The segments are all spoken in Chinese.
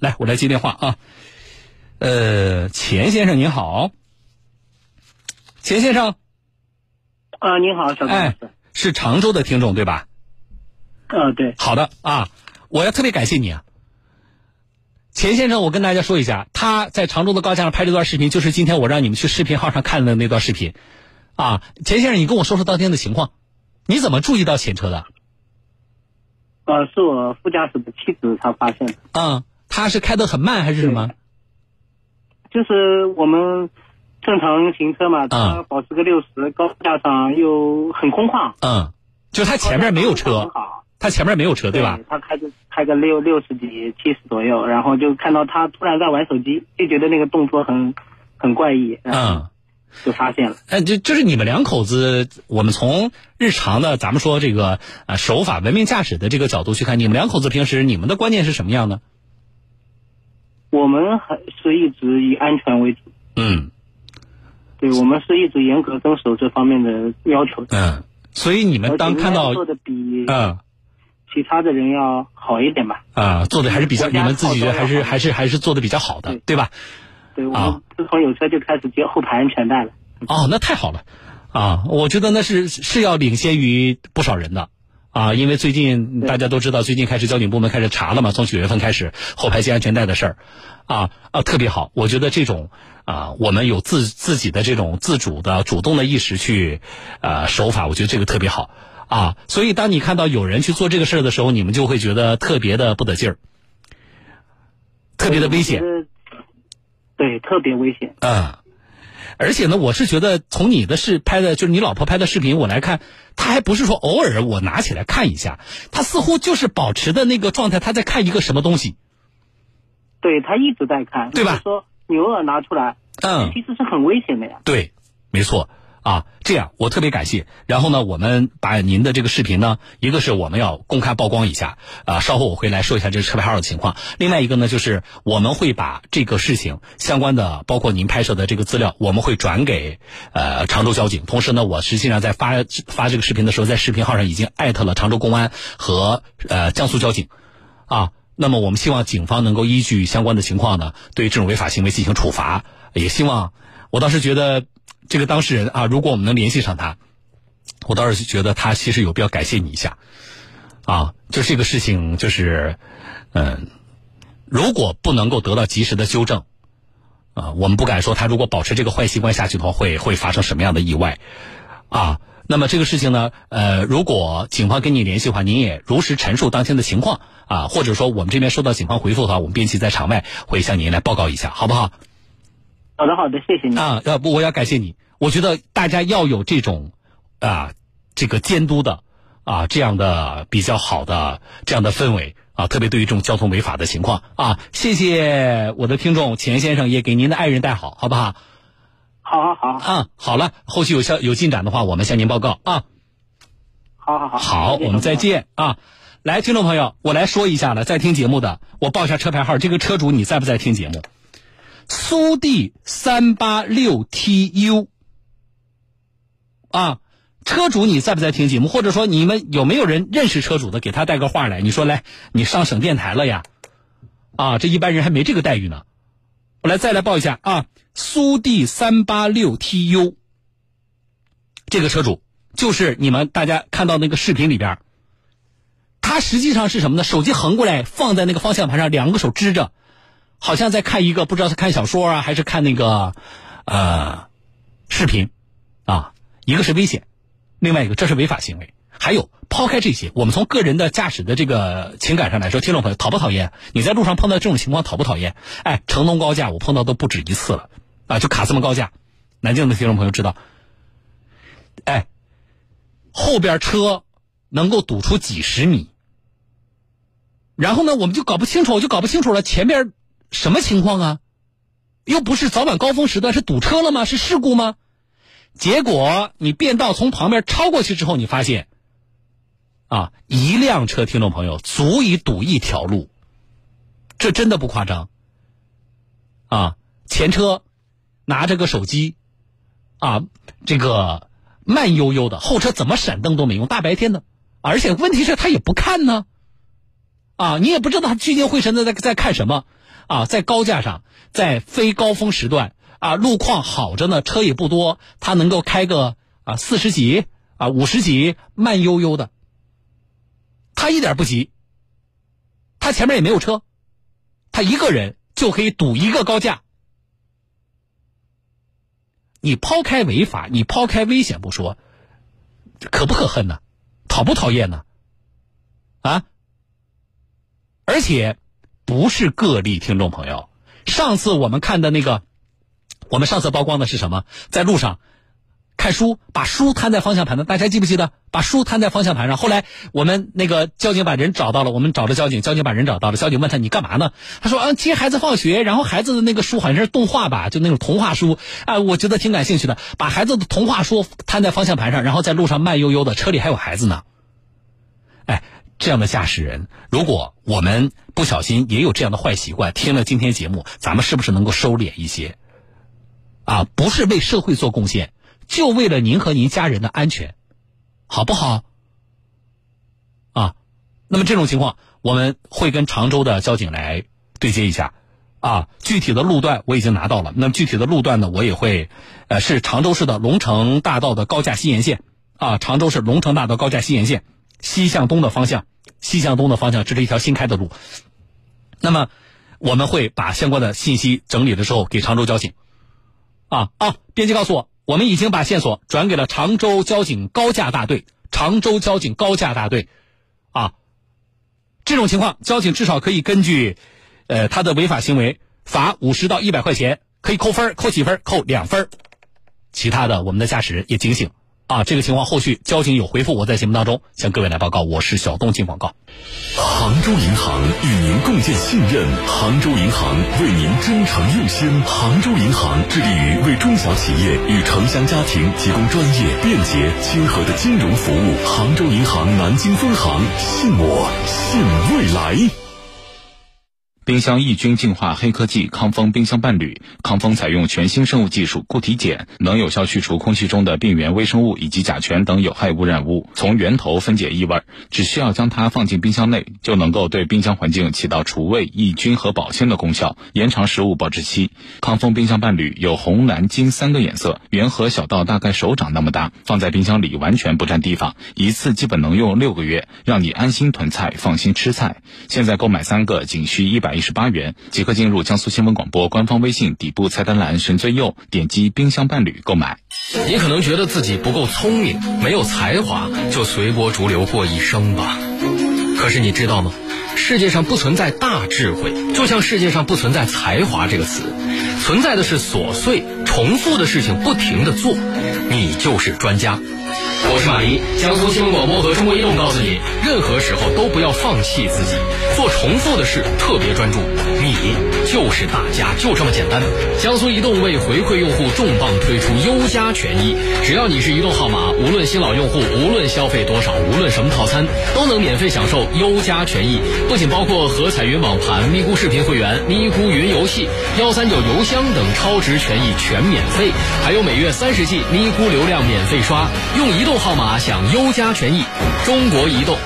来，我来接电话啊。呃，钱先生您好，钱先生，啊，您好，小哎师。，是常州的听众对吧？啊，对，好的啊，我要特别感谢你啊，钱先生，我跟大家说一下，他在常州的高架上拍这段视频，就是今天我让你们去视频号上看的那段视频，啊，钱先生，你跟我说说当天的情况，你怎么注意到前车的？呃，是我副驾驶的妻子她发现的，嗯，他是开的很慢还是什么？就是我们正常行车嘛，他保持个六十，高架上又很空旷，嗯，就他前面没有车，好，他前面没有车对吧？？他开个开个六六十几、七十左右，然后就看到他突然在玩手机，就觉得那个动作很很怪异，嗯。就发现了。哎，就就是你们两口子，我们从日常的咱们说这个呃守法文明驾驶的这个角度去看，你们两口子平时你们的观念是什么样的？我们还是一直以安全为主，嗯对我们是一直严格遵守这方面的要求的。嗯，所以你们当看到做的比嗯其他的人要好一点吧。啊做的还是比较，你们自己觉得还是还是还是做的比较好的，对对吧？对，我啊们自从有车就开始接后排安全带了。哦，那太好了，啊，我觉得那是是要领先于不少人的。啊，因为最近大家都知道，最近开始交警部门开始查了嘛，从九月份开始后排系安全带的事儿，啊啊特别好，我觉得这种啊，我们有自自己的这种自主的主动的意识去呃守法，我觉得这个特别好啊。所以当你看到有人去做这个事儿的时候，你们就会觉得特别的不得劲儿，特别的危险。对，特别危险。嗯，而且呢，我是觉得从你的视拍的，就是你老婆拍的视频，我来看，她还不是说偶尔我拿起来看一下，她似乎就是保持的那个状态，她在看一个什么东西。对他一直在看，对吧说你偶尔拿出来，嗯，其实是很危险的呀。对，没错啊，这样我特别感谢。然后呢，我们把您的这个视频呢，一个是我们要公开曝光一下啊，稍后我会来说一下这个车牌号的情况。另外一个呢，就是我们会把这个事情相关的，包括您拍摄的这个资料，我们会转给呃常州交警。同时呢，我实际上在发发这个视频的时候，在视频号上已经艾特了常州公安和呃江苏交警啊。那么我们希望警方能够依据相关的情况呢，对这种违法行为进行处罚。也希望，我当时觉得这个当事人啊，如果我们能联系上他，我倒是觉得他其实有必要感谢你一下。啊，就这个事情，就是，嗯，如果不能够得到及时的纠正，啊，我们不敢说他如果保持这个坏习惯下去的话，会会发生什么样的意外，啊。那么这个事情呢，呃，如果警方跟你联系的话，您也如实陈述当天的情况啊，或者说我们这边收到警方回复的话，我们编辑在场外会向您来报告一下，好不好？好的，好的，谢谢你。啊，要不我要感谢你。我觉得大家要有这种啊，这个监督的啊这样的比较好的这样的氛围啊，特别对于这种交通违法的情况啊，谢谢我的听众钱先生，也给您的爱人带好，好不好？好好好，啊，好了，后续有消有进展的话，我们向您报告啊。好好好。好，我们再。见啊！来，听众朋友，我来说一下了，在听节目的，我报一下车牌号，这个车主你在不在听节目？苏 D 三八六 TU 啊，车主你在不在听节目？或者说你们有没有人认识车主的，给他带个话来？你说来，你上省电台了呀？啊，这一般人还没这个待遇呢。我来再来报一下啊，苏 D 三八六 TU 这个车主。就是你们大家看到那个视频里边，他实际上是什么呢？手机横过来放在那个方向盘上，两个手支着，好像在看一个不知道是看小说啊，还是看那个呃视频啊。一个是危险，另外一个这是违法行为。还有抛开这些，我们从个人的驾驶的这个情感上来说，听众朋友讨不讨厌？你在路上碰到这种情况讨不讨厌？哎，城东高架我碰到都不止一次了啊，就卡斯门高架，南京的听众朋友知道，哎。后边车能够堵出几十米，然后呢，我们就搞不清楚，我就搞不清楚了，前边什么情况啊？又不是早晚高峰时段，是堵车了吗？是事故吗？结果你变道从旁边超过去之后，你发现，啊，一辆车，听众朋友足以堵一条路，这真的不夸张。啊，前车拿着个手机，啊，这个。慢悠悠的，后车怎么闪灯都没用，大白天的，而且问题是他也不看呢，啊，你也不知道他聚精会神的在在看什么，啊，在高架上，在非高峰时段啊，路况好着呢，车也不多，他能够开个啊四十几啊五十几，慢悠悠的，他一点不急，他前面也没有车，他一个人就可以堵一个高架。你抛开违法，你抛开危险不说，可不可恨呢？讨不讨厌呢？啊！而且不是个例，听众朋友，上次我们看的那个，我们上次曝光的是什么？在路上看书，把书摊在方向盘上，大家记不记得？把书摊在方向盘上。后来我们那个交警把人找到了，我们找着交警，交警把人找到了。交警问他你干嘛呢？他说啊接孩子放学，然后孩子的那个书好像是动画吧，就那种童话书啊，我觉得挺感兴趣的，把孩子的童话书摊在方向盘上，然后在路上慢悠悠的，车里还有孩子呢。哎。这样的驾驶人，如果我们不小心也有这样的坏习惯，听了今天节目，咱们是不是能够收敛一些？啊，不是为社会做贡献，就为了您和您家人的安全，好不好？啊，那么这种情况，我们会跟常州的交警来对接一下。啊，具体的路段我已经拿到了，那么具体的路段呢，我也会，呃，是常州市的龙城大道的高架西沿线。啊，常州市龙城大道高架西沿线。西向东的方向，西向东的方向，这是一条新开的路。那么，我们会把相关的信息整理的时候给常州交警。啊啊，编辑告诉我，我们已经把线索转给了常州交警高架大队。常州交警高架大队，啊，这种情况，交警至少可以根据，呃，他的违法行为罚五十到一百块钱，可以扣分，扣几分？扣两分。其他的，我们的驾驶人也警醒。啊，这个情况后续交警有回复，我在节目当中向各位来报告。我是小东进广告。杭州银行与您共建信任，杭州银行为您真诚用心。杭州银行致力于为中小企业与城乡家庭提供专业、便捷、亲和的金融服务。杭州银行南京分行，信我，信未来。冰箱抑菌净化黑科技康丰冰箱伴侣，康丰采用全新生物技术固体碱，能有效去除空气中的病原微生物以及甲醛等有害污染物，从源头分解异味。只需要将它放进冰箱内，就能够对冰箱环境起到除味、抑菌和保鲜的功效，延长食物保质期。康丰冰箱伴侣有红、蓝、金三个颜色，圆盒小到大概手掌那么大，放在冰箱里完全不占地方，一次基本能用六个月，让你安心囤菜，放心吃菜。现在购买三个仅需一百。一十八元即可进入江苏新闻广播官方微信底部菜单栏神最右，点击冰箱伴侣购买。你可能觉得自己不够聪明，没有才华，就随波逐流过一生吧。可是你知道吗？世界上不存在大智慧，就像世界上不存在才华这个词，存在的是琐碎重复的事情不停的做，你就是专家。我是马黎，江苏新闻广播和中国移动告诉你，任何时候都不要放弃自己，做重复的事特别专注，你就是大家，就这么简单。江苏移动为回馈用户重磅推出优家权益，只要你是移动号码，无论新老用户，无论消费多少，无论什么套餐，都能免费享受优家权益。不仅包括和彩云网盘、咪咕视频会员、咪咕云游戏、幺三九邮箱等超值权益全免费，还有每月三十 G 咪咕流量免费刷，用移动。号码享优加权益，中国移动。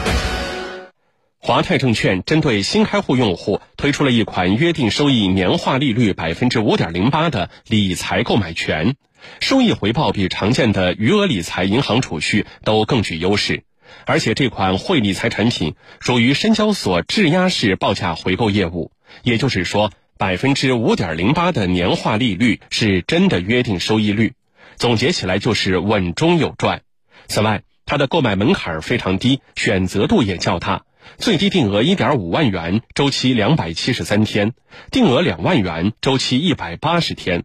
华泰证券针对新开户用户推出了一款约定收益年化利率百分之五点零八的理财购买权，收益回报比常见的余额理财、银行储蓄都更具优势。而且这款汇理财产品属于深交所质押式报价回购业务，也就是说，百分之五点零八的年化利率是真的约定收益率，总结起来就是稳中有赚。此外，它的购买门槛非常低，选择度也较大，最低定额一点五万元，周期两百七十三天；定额两万元，周期一百八十天。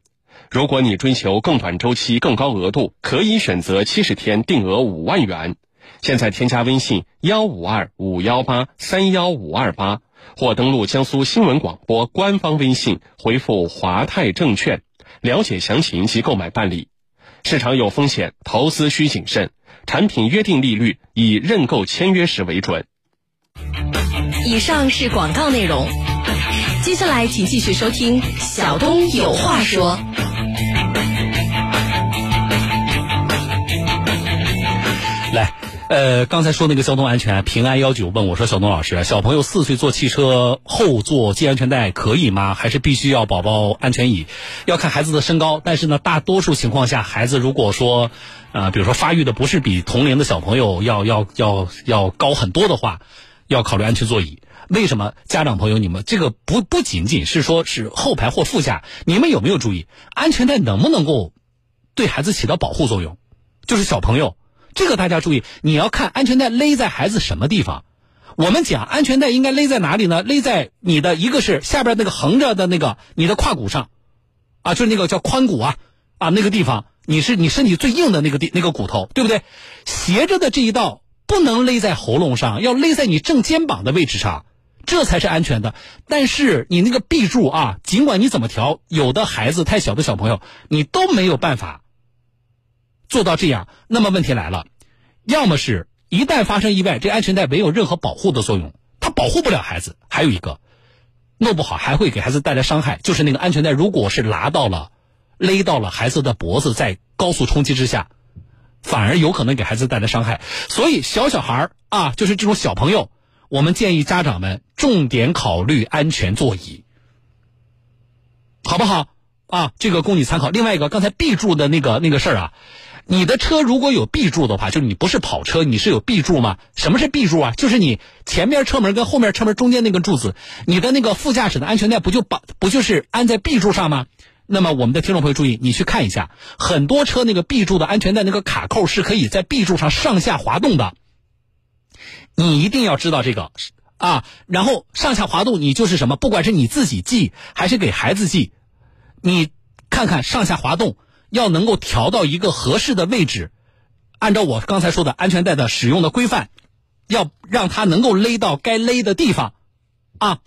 如果你追求更短周期、更高额度，可以选择七十天，定额五万元。现在添加微信幺五二五幺八三幺五二八，或登录江苏新闻广播官方微信，回复华泰证券，了解详情及购买办理。市场有风险，投资需谨慎。产品约定利率以认购签约时为准。以上是广告内容，接下来请继续收听小东有话说。呃，刚才说那个交通安全，平安幺九问我说：“小东老师，小朋友四岁坐汽车后座系安全带可以吗？还是必须要宝宝安全椅？要看孩子的身高，但是呢，大多数情况下，孩子如果说，呃，比如说发育的不是比同龄的小朋友要要要要高很多的话，要考虑安全座椅。为什么？家长朋友，你们这个不不仅仅是说是后排或副驾，你们有没有注意安全带能不能够对孩子起到保护作用？就是小朋友。”这个大家注意，你要看安全带勒在孩子什么地方。我们讲安全带应该勒在哪里呢？勒在你的一个是下边那个横着的那个你的胯骨上，啊，就是那个叫髋骨啊，啊那个地方，你是你身体最硬的那个地那个骨头，对不对？斜着的这一道不能勒在喉咙上，要勒在你正肩膀的位置上，这才是安全的。但是你那个臂柱啊，尽管你怎么调，有的孩子太小的小朋友，你都没有办法。做到这样，那么问题来了，要么是一旦发生意外，这安全带没有任何保护的作用，它保护不了孩子；还有一个，弄不好还会给孩子带来伤害，就是那个安全带如果是拉到了、勒到了孩子的脖子，在高速冲击之下，反而有可能给孩子带来伤害。所以小小孩啊，就是这种小朋友，我们建议家长们重点考虑安全座椅，好不好？啊，这个供你参考。另外一个，刚才 B 柱的那个那个事儿啊。你的车如果有 B 柱的话，就是你不是跑车，你是有 B 柱吗？什么是 B 柱啊？就是你前面车门跟后面车门中间那个柱子，你的那个副驾驶的安全带不就绑不就是安在 B 柱上吗？那么我们的听众朋友注意，你去看一下，很多车那个 B 柱的安全带那个卡扣是可以在 B 柱上上下滑动的，你一定要知道这个啊。然后上下滑动，你就是什么？不管是你自己系还是给孩子系，你看看上下滑动。要能够调到一个合适的位置，按照我刚才说的安全带的使用的规范，要让它能够勒到该勒的地方，啊，好。